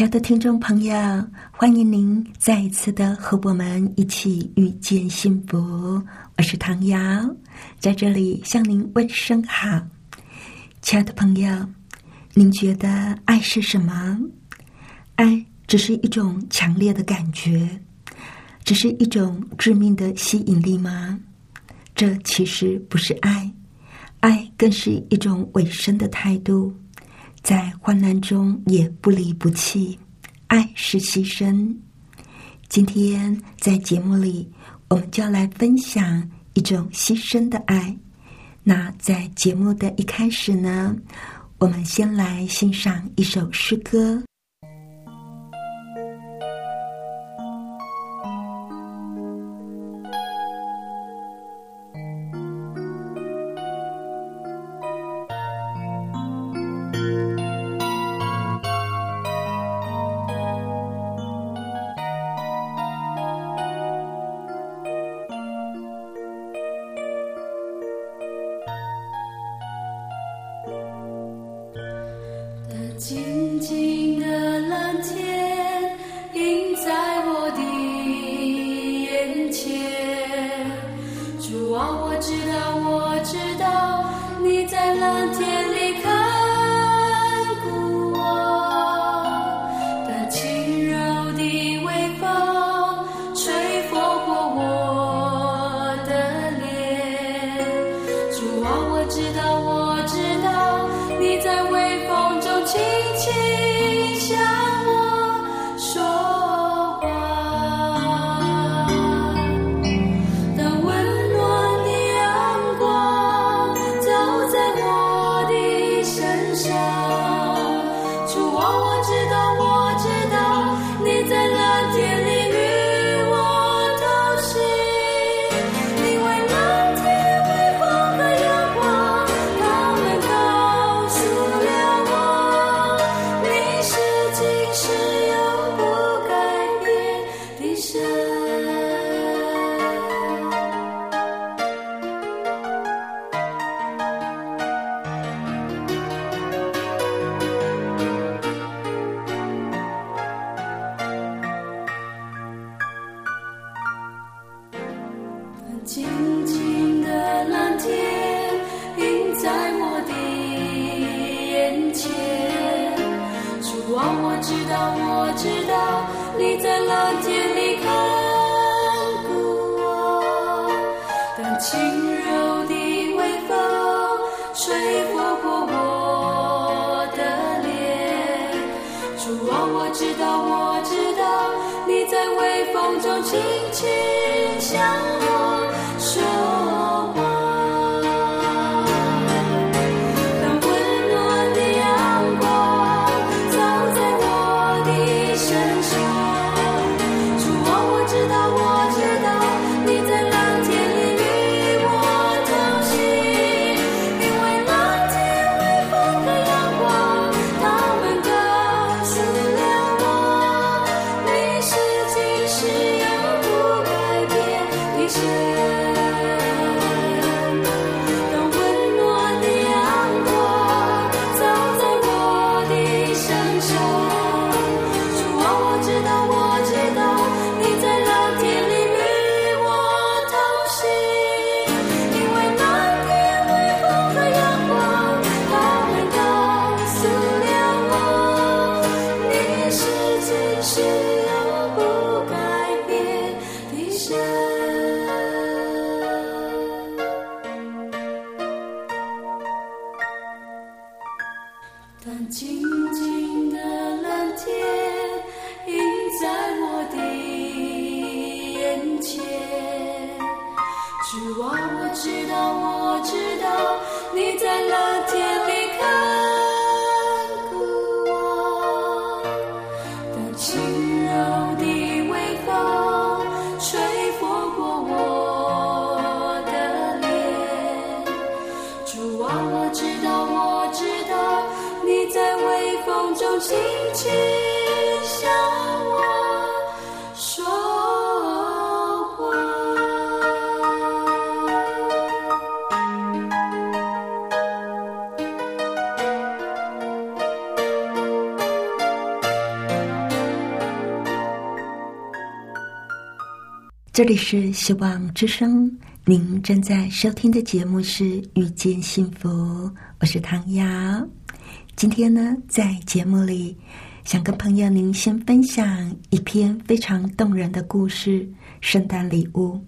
亲爱的听众朋友，欢迎您再一次的和我们一起遇见幸福。我是唐瑶，在这里向您问声好。亲爱的朋友，您觉得爱是什么？爱只是一种强烈的感觉，只是一种致命的吸引力吗？这其实不是爱，爱更是一种委身的态度。在患难中也不离不弃，爱是牺牲。今天在节目里，我们就要来分享一种牺牲的爱。那在节目的一开始呢，我们先来欣赏一首诗歌。静静我知道我知道你在微风中轻轻向我说。这里是希望之声。您正在收听的节目是《遇见幸福》，我是唐瑶。今天呢，在节目里想跟朋友您先分享一篇非常动人的故事——圣诞礼物。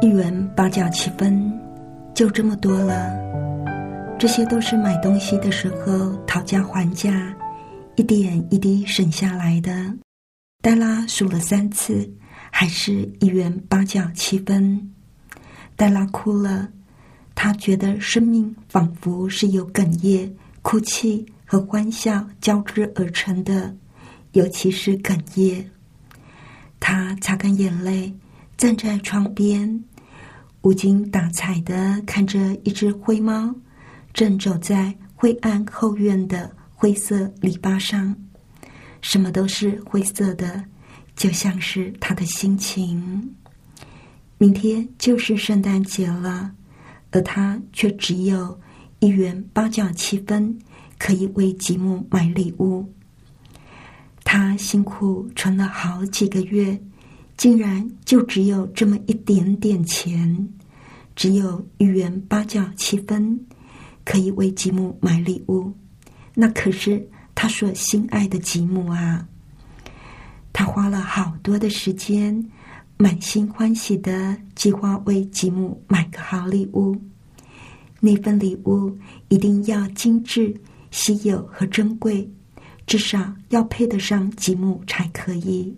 一元八角七分，就这么多了。这些都是买东西的时候讨价还价，一点一滴省下来的。黛拉数了三次。还是一元八角七分，黛拉哭了。她觉得生命仿佛是由哽咽、哭泣和欢笑交织而成的，尤其是哽咽。她擦干眼泪，站在窗边，无精打采的看着一只灰猫，正走在灰暗后院的灰色篱笆上，什么都是灰色的。就像是他的心情，明天就是圣诞节了，而他却只有一元八角七分可以为吉姆买礼物。他辛苦存了好几个月，竟然就只有这么一点点钱，只有一元八角七分可以为吉姆买礼物。那可是他所心爱的吉姆啊！他花了好多的时间，满心欢喜的计划为吉姆买个好礼物。那份礼物一定要精致、稀有和珍贵，至少要配得上吉姆才可以。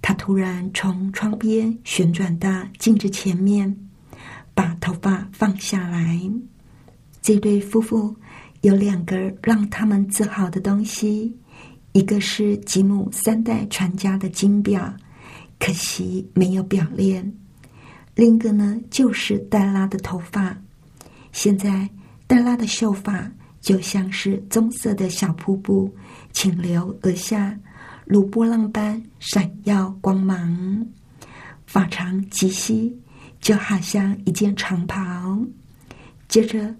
他突然从窗边旋转到镜子前面，把头发放下来。这对夫妇有两个让他们自豪的东西。一个是吉姆三代传家的金表，可惜没有表链；另一个呢，就是黛拉的头发。现在黛拉的秀发就像是棕色的小瀑布，倾流而下，如波浪般闪耀光芒。发长及膝，就好像一件长袍。接着，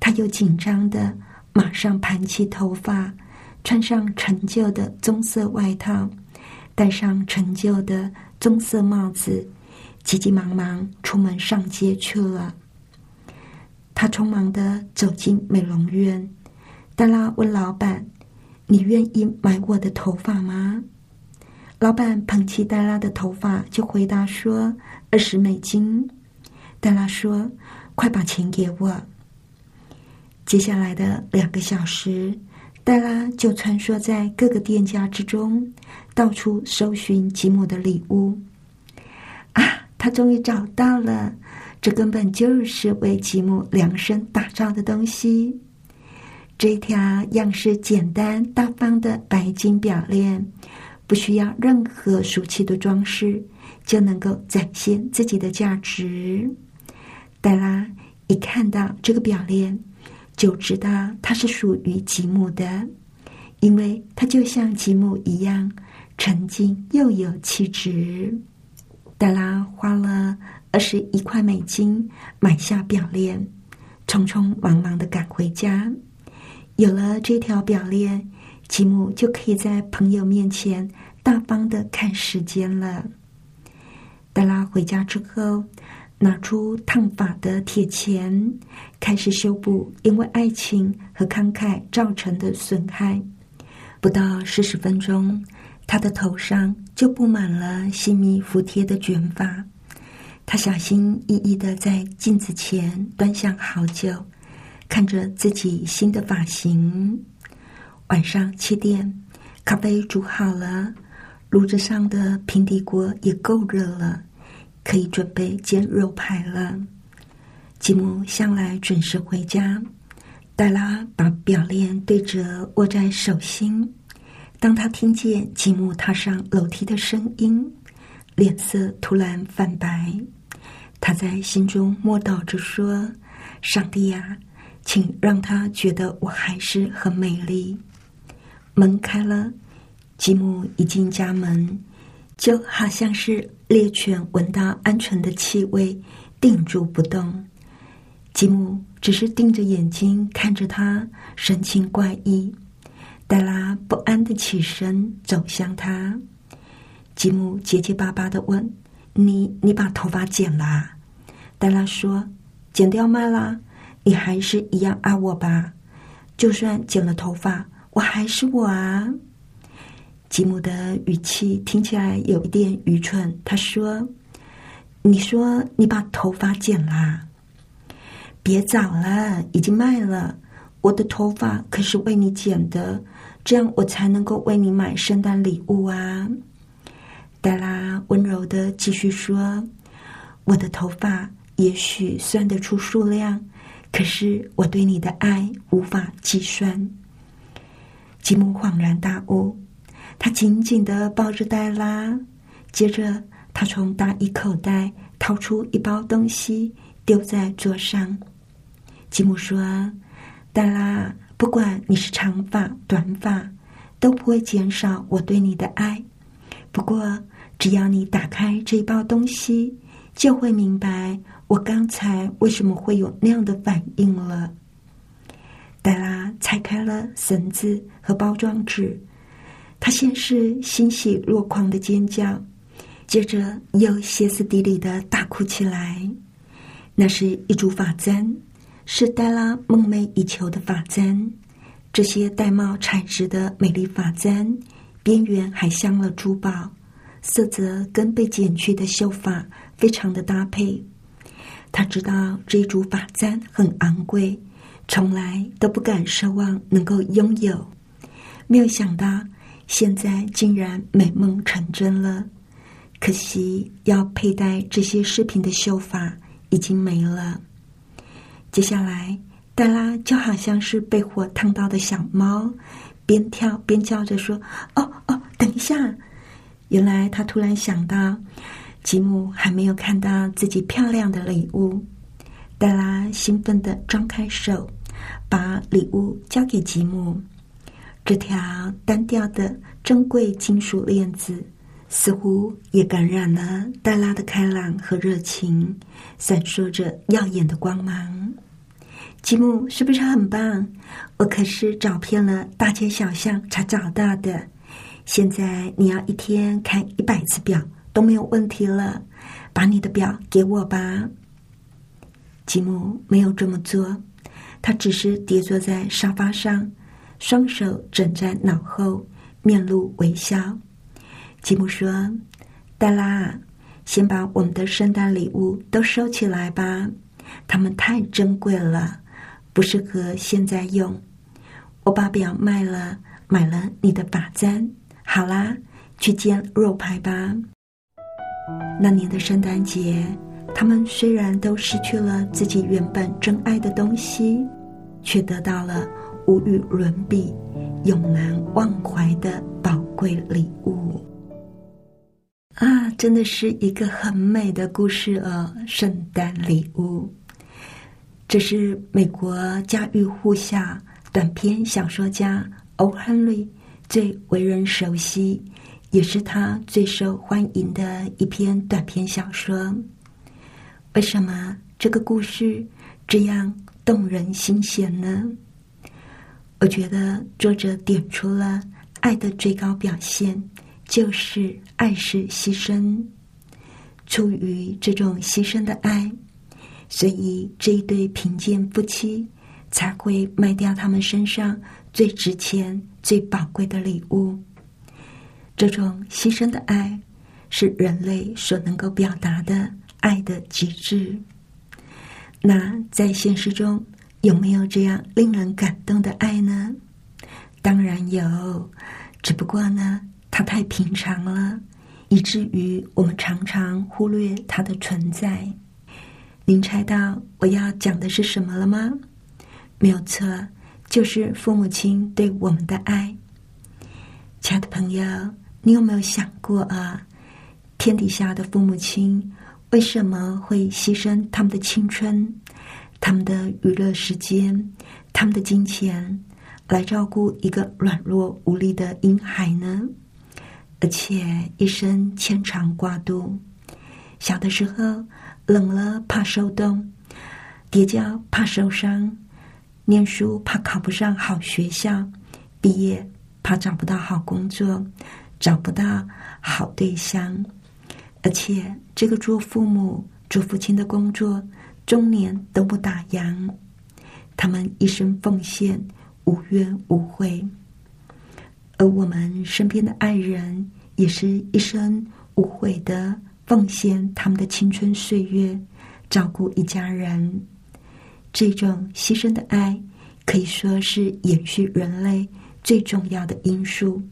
他又紧张的马上盘起头发。穿上陈旧的棕色外套，戴上陈旧的棕色帽子，急急忙忙出门上街去了。他匆忙的走进美容院，黛拉问老板：“你愿意买我的头发吗？”老板捧起黛拉的头发，就回答说：“二十美金。”黛拉说：“快把钱给我。”接下来的两个小时。黛拉就穿梭在各个店家之中，到处搜寻吉姆的礼物。啊，他终于找到了！这根本就是为吉姆量身打造的东西。这条样式简单大方的白金表链，不需要任何俗气的装饰，就能够展现自己的价值。黛拉一看到这个表链。就知道它是属于吉姆的，因为它就像吉姆一样沉静又有气质。黛拉花了二十一块美金买下表链，匆匆忙忙的赶回家。有了这条表链，吉姆就可以在朋友面前大方的看时间了。黛拉回家之后。拿出烫发的铁钳，开始修补因为爱情和慷慨造成的损害。不到四十分钟，他的头上就布满了细密服帖的卷发。他小心翼翼的在镜子前端详好久，看着自己新的发型。晚上七点，咖啡煮好了，炉子上的平底锅也够热了。可以准备煎肉排了。吉姆向来准时回家。黛拉把表链对折握在手心。当他听见吉姆踏上楼梯的声音，脸色突然泛白。他在心中默祷着说：“上帝呀，请让他觉得我还是很美丽。”门开了，吉姆一进家门，就好像是猎犬闻到安全的气味，定住不动。吉姆只是盯着眼睛看着他，神情怪异。黛拉不安的起身走向他，吉姆结结巴巴的问：“你你把头发剪了？”黛拉说：“剪掉嘛啦，你还是一样爱我吧？就算剪了头发。”我还是我啊！吉姆的语气听起来有一点愚蠢。他说：“你说你把头发剪啦？别早了，已经卖了。我的头发可是为你剪的，这样我才能够为你买圣诞礼物啊！”黛拉温柔的继续说：“我的头发也许算得出数量，可是我对你的爱无法计算。”吉姆恍然大悟，他紧紧的抱着黛拉，接着他从大衣口袋掏出一包东西，丢在桌上。吉姆说：“黛拉，不管你是长发短发，都不会减少我对你的爱。不过，只要你打开这一包东西，就会明白我刚才为什么会有那样的反应了。”黛拉拆开了绳子和包装纸，她先是欣喜若狂的尖叫，接着又歇斯底里的大哭起来。那是一组发簪，是黛拉梦寐以求的发簪。这些玳瑁材质的美丽发簪，边缘还镶了珠宝，色泽跟被剪去的秀发非常的搭配。他知道这一组发簪很昂贵。从来都不敢奢望能够拥有，没有想到现在竟然美梦成真了。可惜要佩戴这些饰品的秀发已经没了。接下来，黛拉就好像是被火烫到的小猫，边跳边叫着说：“哦哦，等一下！”原来她突然想到，吉姆还没有看到自己漂亮的礼物。黛拉兴奋的张开手。把礼物交给吉姆，这条单调的珍贵金属链子似乎也感染了黛拉的开朗和热情，闪烁着耀眼的光芒。吉姆是不是很棒？我可是找遍了大街小巷才找到的。现在你要一天看一百次表都没有问题了。把你的表给我吧。吉姆没有这么做。他只是跌坐在沙发上，双手枕在脑后，面露微笑。吉姆说：“黛拉，先把我们的圣诞礼物都收起来吧，它们太珍贵了，不适合现在用。我把表卖了，买了你的发簪。好啦，去煎肉排吧。”那年的圣诞节。他们虽然都失去了自己原本真爱的东西，却得到了无与伦比、永难忘怀的宝贵礼物。啊，真的是一个很美的故事哦！圣诞礼物，这是美国家喻户晓短篇小说家欧·亨利最为人熟悉，也是他最受欢迎的一篇短篇小说。为什么这个故事这样动人心弦呢？我觉得作者点出了爱的最高表现，就是爱是牺牲。出于这种牺牲的爱，所以这一对贫贱夫妻才会卖掉他们身上最值钱、最宝贵的礼物。这种牺牲的爱，是人类所能够表达的。爱的极致。那在现实中有没有这样令人感动的爱呢？当然有，只不过呢，它太平常了，以至于我们常常忽略它的存在。您猜到我要讲的是什么了吗？没有错，就是父母亲对我们的爱。亲爱的朋友，你有没有想过啊？天底下的父母亲。为什么会牺牲他们的青春、他们的娱乐时间、他们的金钱，来照顾一个软弱无力的婴孩呢？而且一生牵肠挂肚，小的时候冷了怕受冻，跌跤怕受伤，念书怕考不上好学校，毕业怕找不到好工作，找不到好对象。而且，这个做父母、做父亲的工作，终年都不打烊。他们一生奉献，无怨无悔。而我们身边的爱人，也是一生无悔的奉献他们的青春岁月，照顾一家人。这种牺牲的爱，可以说是延续人类最重要的因素，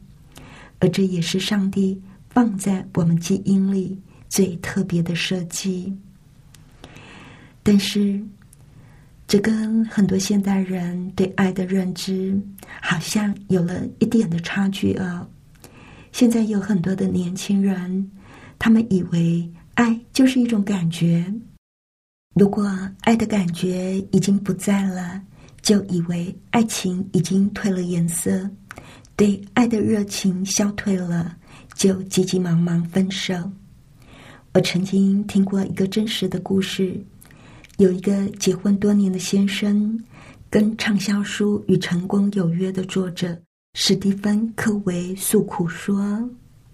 而这也是上帝。放在我们基因里最特别的设计，但是这跟很多现代人对爱的认知好像有了一点的差距啊！现在有很多的年轻人，他们以为爱就是一种感觉，如果爱的感觉已经不在了，就以为爱情已经褪了颜色，对爱的热情消退了。就急急忙忙分手。我曾经听过一个真实的故事，有一个结婚多年的先生，跟畅销书《与成功有约》的作者史蒂芬·科维诉苦说，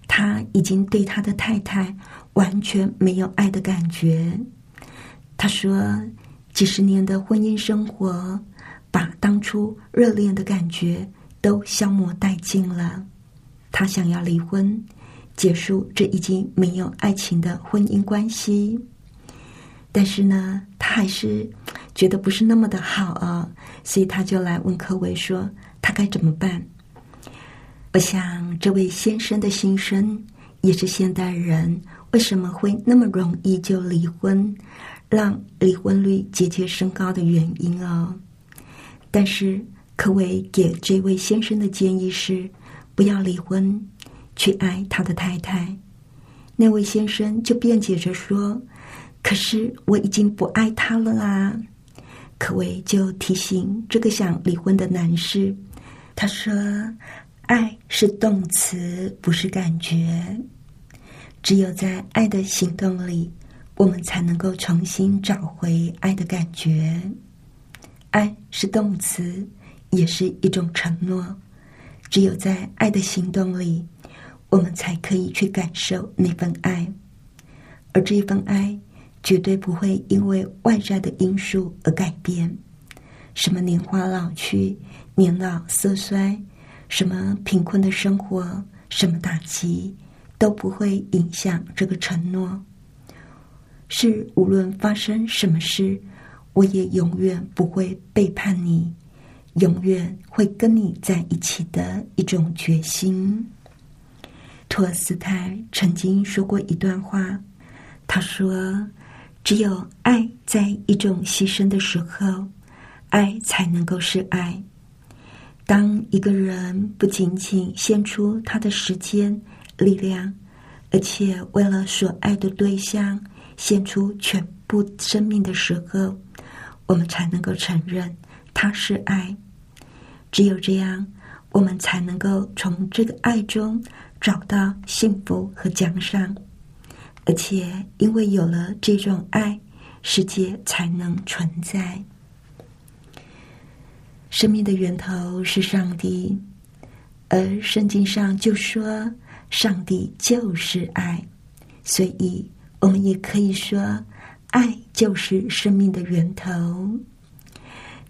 他已经对他的太太完全没有爱的感觉。他说，几十年的婚姻生活，把当初热恋的感觉都消磨殆尽了。他想要离婚，结束这已经没有爱情的婚姻关系。但是呢，他还是觉得不是那么的好啊，所以他就来问柯维说：“他该怎么办？”我想，这位先生的心声也是现代人为什么会那么容易就离婚，让离婚率节节升高的原因哦。但是，柯维给这位先生的建议是。不要离婚，去爱他的太太。那位先生就辩解着说：“可是我已经不爱他了啊！”可维就提醒这个想离婚的男士，他说：“爱是动词，不是感觉。只有在爱的行动里，我们才能够重新找回爱的感觉。爱是动词，也是一种承诺。”只有在爱的行动里，我们才可以去感受那份爱，而这份爱绝对不会因为外在的因素而改变。什么年华老去、年老色衰，什么贫困的生活、什么打击，都不会影响这个承诺。是无论发生什么事，我也永远不会背叛你。永远会跟你在一起的一种决心。托尔斯泰曾经说过一段话，他说：“只有爱在一种牺牲的时候，爱才能够是爱。当一个人不仅仅献出他的时间、力量，而且为了所爱的对象献出全部生命的时候，我们才能够承认他是爱。”只有这样，我们才能够从这个爱中找到幸福和奖赏。而且，因为有了这种爱，世界才能存在。生命的源头是上帝，而圣经上就说上帝就是爱，所以我们也可以说，爱就是生命的源头。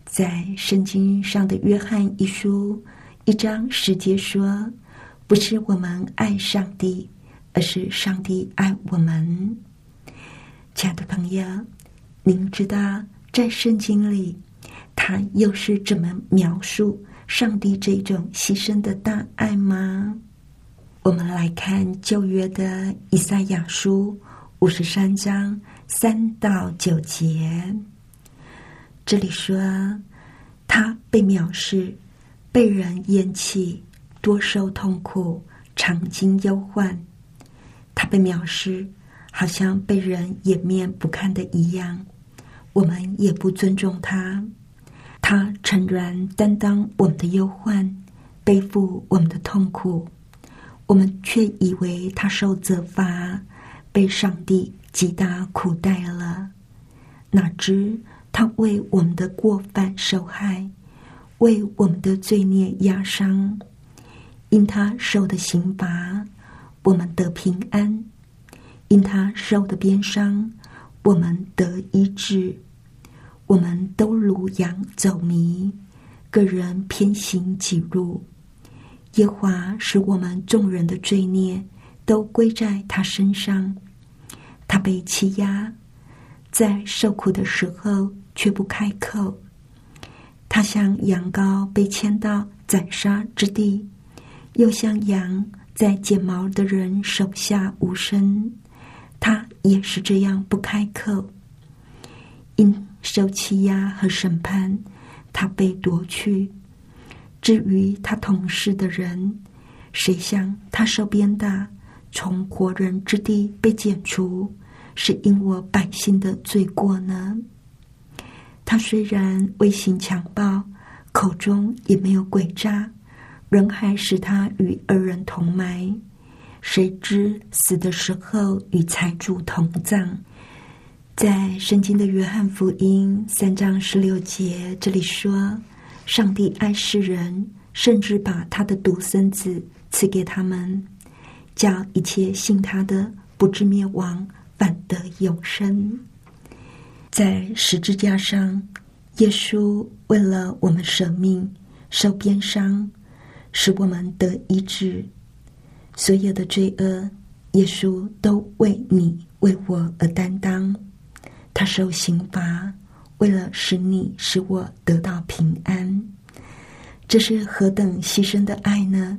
在圣经上的约翰一书一章十节说：“不是我们爱上帝，而是上帝爱我们。”亲爱的朋友，您知道在圣经里，他又是怎么描述上帝这种牺牲的大爱吗？我们来看旧约的以赛亚书五十三章三到九节。这里说，他被藐视，被人厌弃，多受痛苦，常经忧患。他被藐视，好像被人掩面不看的一样，我们也不尊重他。他诚然担当我们的忧患，背负我们的痛苦，我们却以为他受责罚，被上帝极大苦待了。哪知他为我们的过犯受害，为我们的罪孽压伤。因他受的刑罚，我们得平安；因他受的鞭伤，我们得医治。我们都如羊走迷，个人偏行己路。耶华使我们众人的罪孽都归在他身上。他被欺压，在受苦的时候却不开口。他像羊羔被牵到宰杀之地，又像羊在剪毛的人手下无声。他也是这样不开口。因受欺压和审判，他被夺去。至于他同事的人，谁像他受鞭打，从活人之地被剪除，是因我百姓的罪过呢？他虽然威行强暴，口中也没有诡诈，人还使他与二人同埋。谁知死的时候与财主同葬？在圣经的约翰福音三章十六节，这里说：“上帝爱世人，甚至把他的独生子赐给他们，叫一切信他的不至灭亡，反得永生。”在十字架上，耶稣为了我们舍命，受鞭伤，使我们得医治。所有的罪恶，耶稣都为你、为我而担当。他受刑罚，为了使你使我得到平安，这是何等牺牲的爱呢？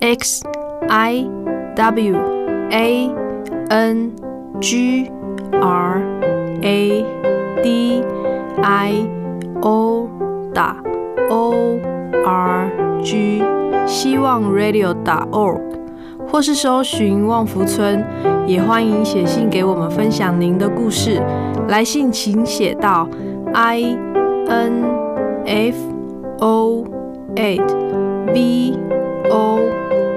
x i w a n g r a d i o 打 o r g，希望 radio 打 org，或是搜寻旺福村，也欢迎写信给我们分享您的故事。来信请写到 i n f o a v o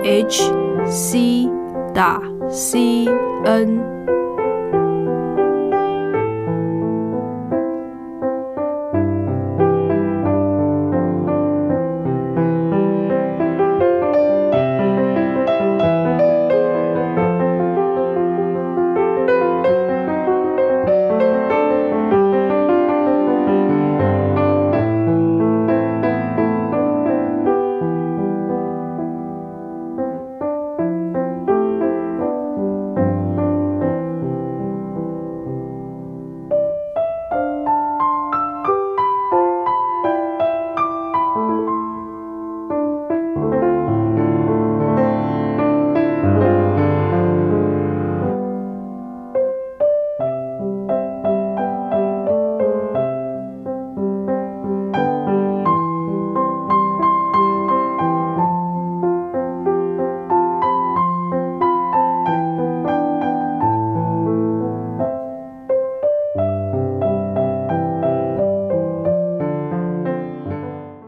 h c 打 c n。